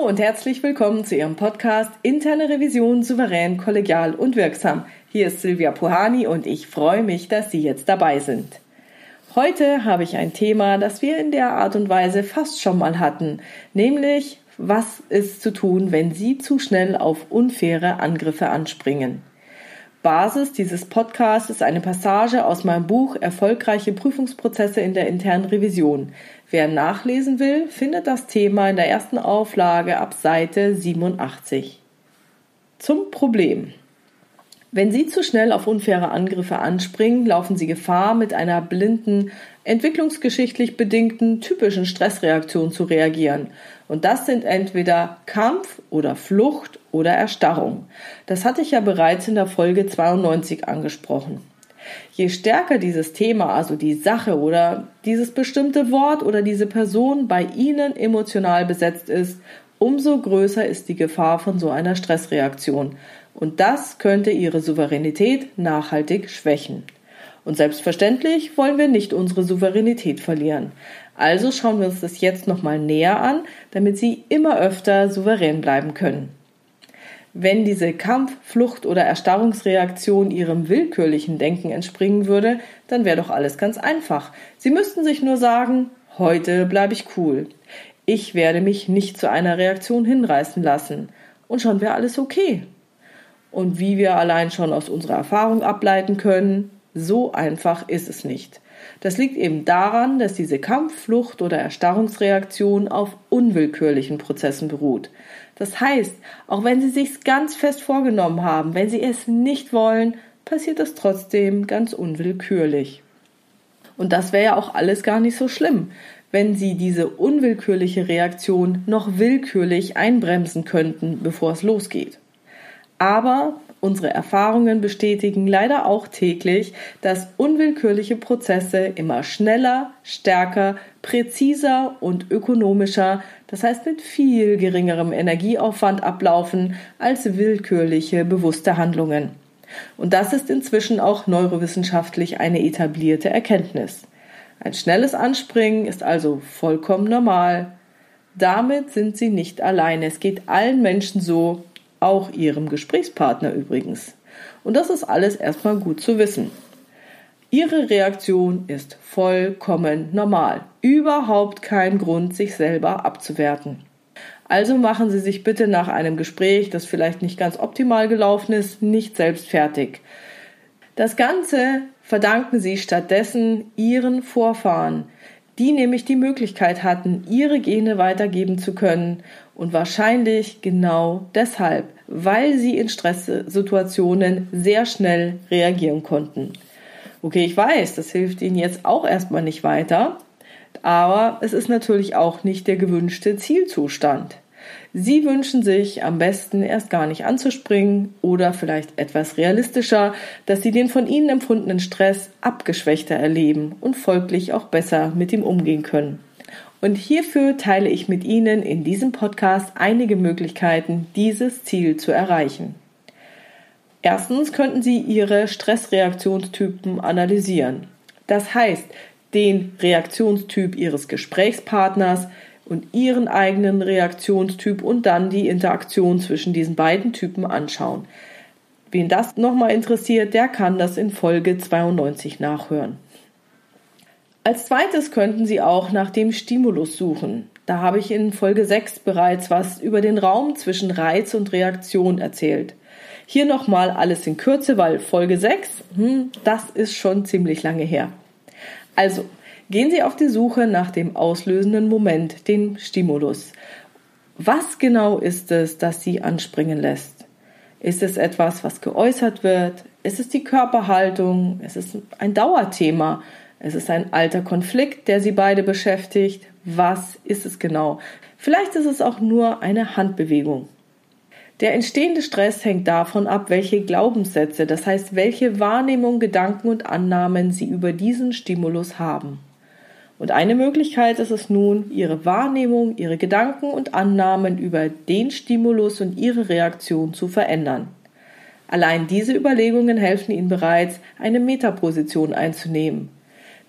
Hallo und herzlich willkommen zu Ihrem Podcast Interne Revision souverän, kollegial und wirksam. Hier ist Silvia Puhani und ich freue mich, dass Sie jetzt dabei sind. Heute habe ich ein Thema, das wir in der Art und Weise fast schon mal hatten, nämlich was ist zu tun, wenn Sie zu schnell auf unfaire Angriffe anspringen. Basis dieses Podcasts ist eine Passage aus meinem Buch Erfolgreiche Prüfungsprozesse in der internen Revision. Wer nachlesen will, findet das Thema in der ersten Auflage ab Seite 87. Zum Problem. Wenn Sie zu schnell auf unfaire Angriffe anspringen, laufen Sie Gefahr, mit einer blinden, entwicklungsgeschichtlich bedingten typischen Stressreaktion zu reagieren. Und das sind entweder Kampf oder Flucht oder Erstarrung. Das hatte ich ja bereits in der Folge 92 angesprochen. Je stärker dieses Thema, also die Sache oder dieses bestimmte Wort oder diese Person bei Ihnen emotional besetzt ist, umso größer ist die Gefahr von so einer Stressreaktion. Und das könnte Ihre Souveränität nachhaltig schwächen. Und selbstverständlich wollen wir nicht unsere Souveränität verlieren. Also schauen wir uns das jetzt nochmal näher an, damit Sie immer öfter souverän bleiben können. Wenn diese Kampf-, Flucht- oder Erstarrungsreaktion Ihrem willkürlichen Denken entspringen würde, dann wäre doch alles ganz einfach. Sie müssten sich nur sagen, heute bleibe ich cool. Ich werde mich nicht zu einer Reaktion hinreißen lassen. Und schon wäre alles okay. Und wie wir allein schon aus unserer Erfahrung ableiten können, so einfach ist es nicht. Das liegt eben daran, dass diese Kampf-, Flucht- oder Erstarrungsreaktion auf unwillkürlichen Prozessen beruht. Das heißt, auch wenn Sie sich's ganz fest vorgenommen haben, wenn Sie es nicht wollen, passiert es trotzdem ganz unwillkürlich. Und das wäre ja auch alles gar nicht so schlimm, wenn Sie diese unwillkürliche Reaktion noch willkürlich einbremsen könnten, bevor es losgeht. Aber Unsere Erfahrungen bestätigen leider auch täglich, dass unwillkürliche Prozesse immer schneller, stärker, präziser und ökonomischer, das heißt mit viel geringerem Energieaufwand ablaufen als willkürliche, bewusste Handlungen. Und das ist inzwischen auch neurowissenschaftlich eine etablierte Erkenntnis. Ein schnelles Anspringen ist also vollkommen normal. Damit sind Sie nicht alleine. Es geht allen Menschen so, auch Ihrem Gesprächspartner übrigens. Und das ist alles erstmal gut zu wissen. Ihre Reaktion ist vollkommen normal. Überhaupt kein Grund, sich selber abzuwerten. Also machen Sie sich bitte nach einem Gespräch, das vielleicht nicht ganz optimal gelaufen ist, nicht selbst fertig. Das Ganze verdanken Sie stattdessen Ihren Vorfahren, die nämlich die Möglichkeit hatten, ihre Gene weitergeben zu können und wahrscheinlich genau deshalb, weil sie in Stresssituationen sehr schnell reagieren konnten. Okay, ich weiß, das hilft Ihnen jetzt auch erstmal nicht weiter, aber es ist natürlich auch nicht der gewünschte Zielzustand. Sie wünschen sich am besten erst gar nicht anzuspringen oder vielleicht etwas realistischer, dass Sie den von Ihnen empfundenen Stress abgeschwächter erleben und folglich auch besser mit ihm umgehen können. Und hierfür teile ich mit Ihnen in diesem Podcast einige Möglichkeiten, dieses Ziel zu erreichen. Erstens könnten Sie Ihre Stressreaktionstypen analysieren. Das heißt, den Reaktionstyp Ihres Gesprächspartners, und ihren eigenen Reaktionstyp und dann die Interaktion zwischen diesen beiden Typen anschauen. Wen das nochmal interessiert, der kann das in Folge 92 nachhören. Als zweites könnten Sie auch nach dem Stimulus suchen. Da habe ich in Folge 6 bereits was über den Raum zwischen Reiz und Reaktion erzählt. Hier nochmal alles in Kürze, weil Folge 6, hm, das ist schon ziemlich lange her. Also, Gehen Sie auf die Suche nach dem auslösenden Moment, dem Stimulus. Was genau ist es, das Sie anspringen lässt? Ist es etwas, was geäußert wird? Ist es die Körperhaltung? Ist es ein Dauerthema? Ist es ein alter Konflikt, der Sie beide beschäftigt? Was ist es genau? Vielleicht ist es auch nur eine Handbewegung. Der entstehende Stress hängt davon ab, welche Glaubenssätze, das heißt, welche Wahrnehmung, Gedanken und Annahmen Sie über diesen Stimulus haben. Und eine Möglichkeit ist es nun, Ihre Wahrnehmung, Ihre Gedanken und Annahmen über den Stimulus und Ihre Reaktion zu verändern. Allein diese Überlegungen helfen Ihnen bereits, eine Metaposition einzunehmen.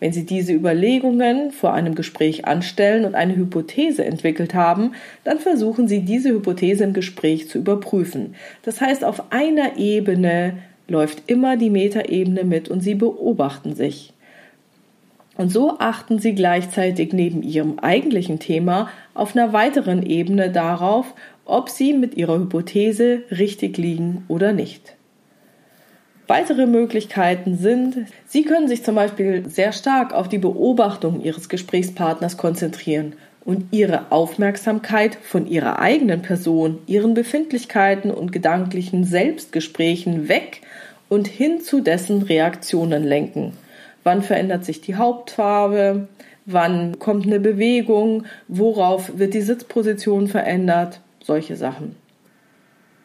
Wenn Sie diese Überlegungen vor einem Gespräch anstellen und eine Hypothese entwickelt haben, dann versuchen Sie diese Hypothese im Gespräch zu überprüfen. Das heißt, auf einer Ebene läuft immer die Metaebene mit und Sie beobachten sich. Und so achten Sie gleichzeitig neben Ihrem eigentlichen Thema auf einer weiteren Ebene darauf, ob Sie mit Ihrer Hypothese richtig liegen oder nicht. Weitere Möglichkeiten sind, Sie können sich zum Beispiel sehr stark auf die Beobachtung Ihres Gesprächspartners konzentrieren und Ihre Aufmerksamkeit von Ihrer eigenen Person, Ihren Befindlichkeiten und gedanklichen Selbstgesprächen weg und hin zu dessen Reaktionen lenken. Wann verändert sich die Hauptfarbe? Wann kommt eine Bewegung? Worauf wird die Sitzposition verändert? Solche Sachen.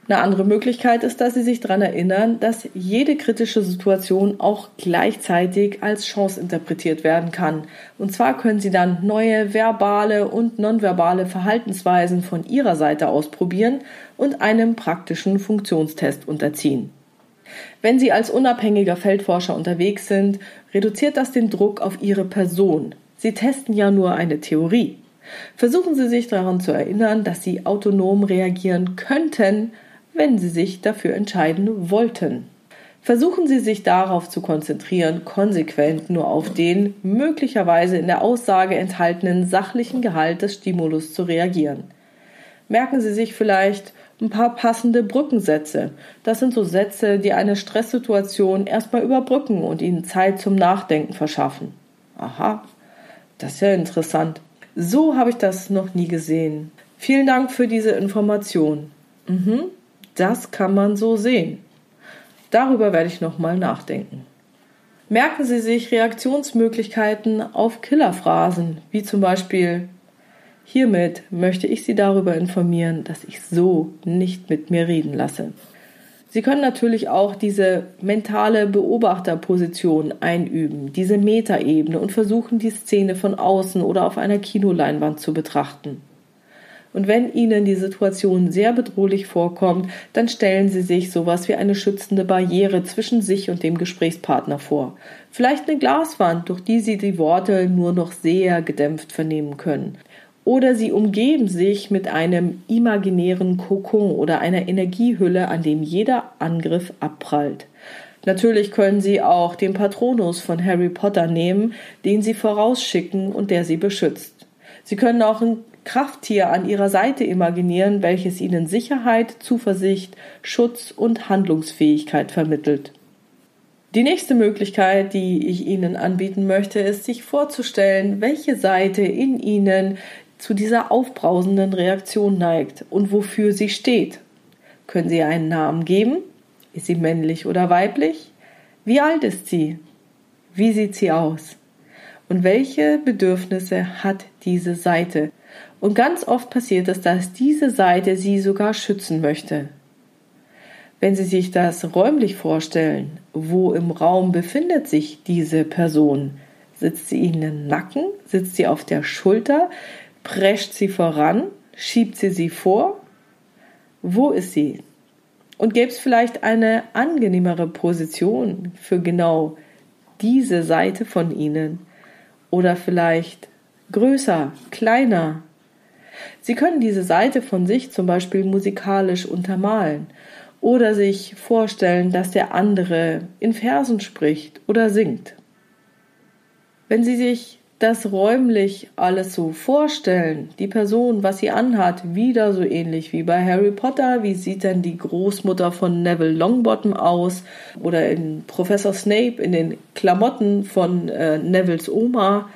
Eine andere Möglichkeit ist, dass Sie sich daran erinnern, dass jede kritische Situation auch gleichzeitig als Chance interpretiert werden kann. Und zwar können Sie dann neue verbale und nonverbale Verhaltensweisen von Ihrer Seite ausprobieren und einem praktischen Funktionstest unterziehen. Wenn Sie als unabhängiger Feldforscher unterwegs sind, reduziert das den Druck auf Ihre Person. Sie testen ja nur eine Theorie. Versuchen Sie sich daran zu erinnern, dass Sie autonom reagieren könnten, wenn Sie sich dafür entscheiden wollten. Versuchen Sie sich darauf zu konzentrieren, konsequent nur auf den möglicherweise in der Aussage enthaltenen sachlichen Gehalt des Stimulus zu reagieren. Merken Sie sich vielleicht ein paar passende Brückensätze. Das sind so Sätze, die eine Stresssituation erstmal überbrücken und Ihnen Zeit zum Nachdenken verschaffen. Aha, das ist ja interessant. So habe ich das noch nie gesehen. Vielen Dank für diese Information. Mhm. Das kann man so sehen. Darüber werde ich nochmal nachdenken. Merken Sie sich Reaktionsmöglichkeiten auf Killerphrasen, wie zum Beispiel Hiermit möchte ich Sie darüber informieren, dass ich so nicht mit mir reden lasse. Sie können natürlich auch diese mentale Beobachterposition einüben, diese Metaebene und versuchen, die Szene von außen oder auf einer Kinoleinwand zu betrachten. Und wenn Ihnen die Situation sehr bedrohlich vorkommt, dann stellen Sie sich sowas wie eine schützende Barriere zwischen sich und dem Gesprächspartner vor. Vielleicht eine Glaswand, durch die Sie die Worte nur noch sehr gedämpft vernehmen können. Oder Sie umgeben sich mit einem imaginären Kokon oder einer Energiehülle, an dem jeder Angriff abprallt. Natürlich können Sie auch den Patronus von Harry Potter nehmen, den Sie vorausschicken und der Sie beschützt. Sie können auch ein Krafttier an ihrer Seite imaginieren, welches ihnen Sicherheit, Zuversicht, Schutz und Handlungsfähigkeit vermittelt. Die nächste Möglichkeit, die ich Ihnen anbieten möchte, ist, sich vorzustellen, welche Seite in Ihnen zu dieser aufbrausenden Reaktion neigt und wofür sie steht. Können Sie einen Namen geben? Ist sie männlich oder weiblich? Wie alt ist sie? Wie sieht sie aus? Und welche Bedürfnisse hat diese Seite? Und ganz oft passiert es, dass diese Seite sie sogar schützen möchte. Wenn Sie sich das räumlich vorstellen, wo im Raum befindet sich diese Person? Sitzt sie Ihnen im Nacken? Sitzt sie auf der Schulter? Prescht sie voran? Schiebt sie sie vor? Wo ist sie? Und gäbe es vielleicht eine angenehmere Position für genau diese Seite von Ihnen? Oder vielleicht größer, kleiner, Sie können diese Seite von sich zum Beispiel musikalisch untermalen oder sich vorstellen, dass der andere in Versen spricht oder singt. Wenn Sie sich das räumlich alles so vorstellen, die Person, was sie anhat, wieder so ähnlich wie bei Harry Potter, wie sieht denn die Großmutter von Neville Longbottom aus? Oder in Professor Snape in den Klamotten von äh, Nevilles Oma,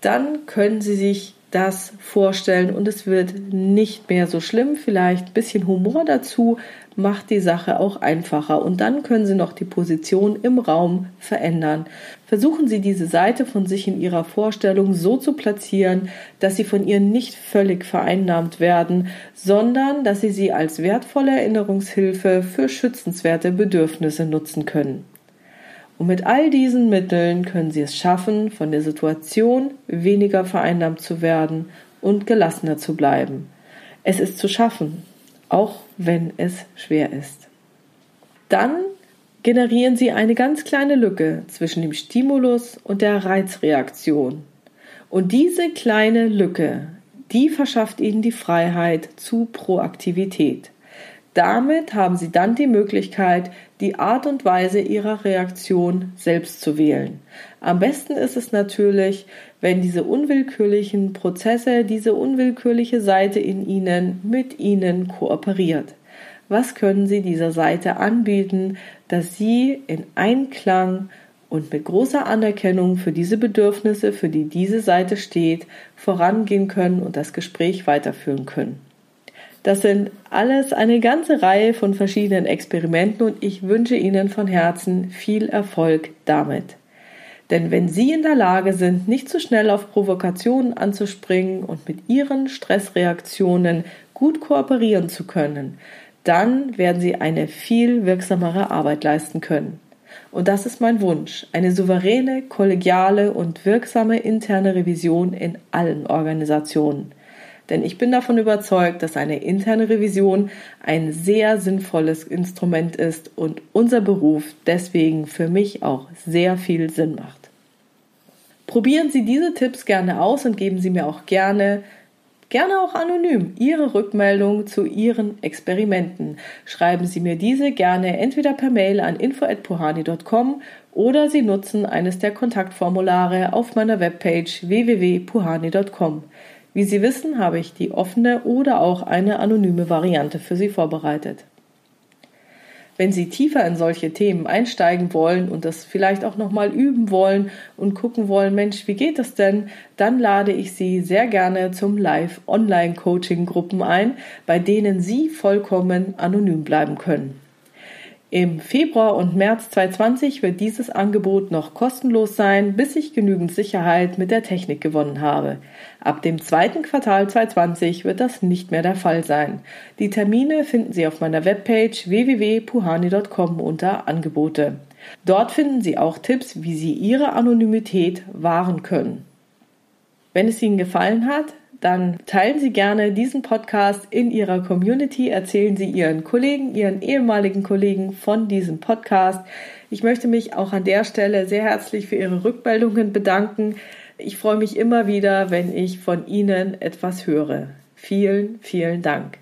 dann können Sie sich das vorstellen und es wird nicht mehr so schlimm. Vielleicht ein bisschen Humor dazu macht die Sache auch einfacher und dann können Sie noch die Position im Raum verändern. Versuchen Sie diese Seite von sich in Ihrer Vorstellung so zu platzieren, dass Sie von ihr nicht völlig vereinnahmt werden, sondern dass Sie sie als wertvolle Erinnerungshilfe für schützenswerte Bedürfnisse nutzen können. Und mit all diesen Mitteln können Sie es schaffen, von der Situation weniger vereinnahmt zu werden und gelassener zu bleiben. Es ist zu schaffen, auch wenn es schwer ist. Dann generieren Sie eine ganz kleine Lücke zwischen dem Stimulus und der Reizreaktion. Und diese kleine Lücke, die verschafft Ihnen die Freiheit zu Proaktivität. Damit haben Sie dann die Möglichkeit, die Art und Weise Ihrer Reaktion selbst zu wählen. Am besten ist es natürlich, wenn diese unwillkürlichen Prozesse, diese unwillkürliche Seite in Ihnen mit Ihnen kooperiert. Was können Sie dieser Seite anbieten, dass Sie in Einklang und mit großer Anerkennung für diese Bedürfnisse, für die diese Seite steht, vorangehen können und das Gespräch weiterführen können. Das sind alles eine ganze Reihe von verschiedenen Experimenten und ich wünsche Ihnen von Herzen viel Erfolg damit. Denn wenn Sie in der Lage sind, nicht zu schnell auf Provokationen anzuspringen und mit Ihren Stressreaktionen gut kooperieren zu können, dann werden Sie eine viel wirksamere Arbeit leisten können. Und das ist mein Wunsch, eine souveräne, kollegiale und wirksame interne Revision in allen Organisationen. Denn ich bin davon überzeugt, dass eine interne Revision ein sehr sinnvolles Instrument ist und unser Beruf deswegen für mich auch sehr viel Sinn macht. Probieren Sie diese Tipps gerne aus und geben Sie mir auch gerne Gerne auch anonym Ihre Rückmeldung zu Ihren Experimenten. Schreiben Sie mir diese gerne entweder per Mail an info@puhani.com oder Sie nutzen eines der Kontaktformulare auf meiner Webpage www.puhani.com. Wie Sie wissen, habe ich die offene oder auch eine anonyme Variante für Sie vorbereitet. Wenn Sie tiefer in solche Themen einsteigen wollen und das vielleicht auch nochmal üben wollen und gucken wollen, Mensch, wie geht das denn? Dann lade ich Sie sehr gerne zum Live-Online-Coaching-Gruppen ein, bei denen Sie vollkommen anonym bleiben können. Im Februar und März 2020 wird dieses Angebot noch kostenlos sein, bis ich genügend Sicherheit mit der Technik gewonnen habe. Ab dem zweiten Quartal 2020 wird das nicht mehr der Fall sein. Die Termine finden Sie auf meiner Webpage www.puhani.com unter Angebote. Dort finden Sie auch Tipps, wie Sie Ihre Anonymität wahren können. Wenn es Ihnen gefallen hat, dann teilen Sie gerne diesen Podcast in Ihrer Community, erzählen Sie Ihren Kollegen, Ihren ehemaligen Kollegen von diesem Podcast. Ich möchte mich auch an der Stelle sehr herzlich für Ihre Rückmeldungen bedanken. Ich freue mich immer wieder, wenn ich von Ihnen etwas höre. Vielen, vielen Dank.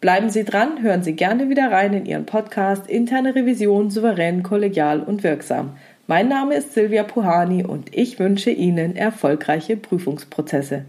Bleiben Sie dran, hören Sie gerne wieder rein in Ihren Podcast Interne Revision souverän, kollegial und wirksam. Mein Name ist Silvia Puhani und ich wünsche Ihnen erfolgreiche Prüfungsprozesse.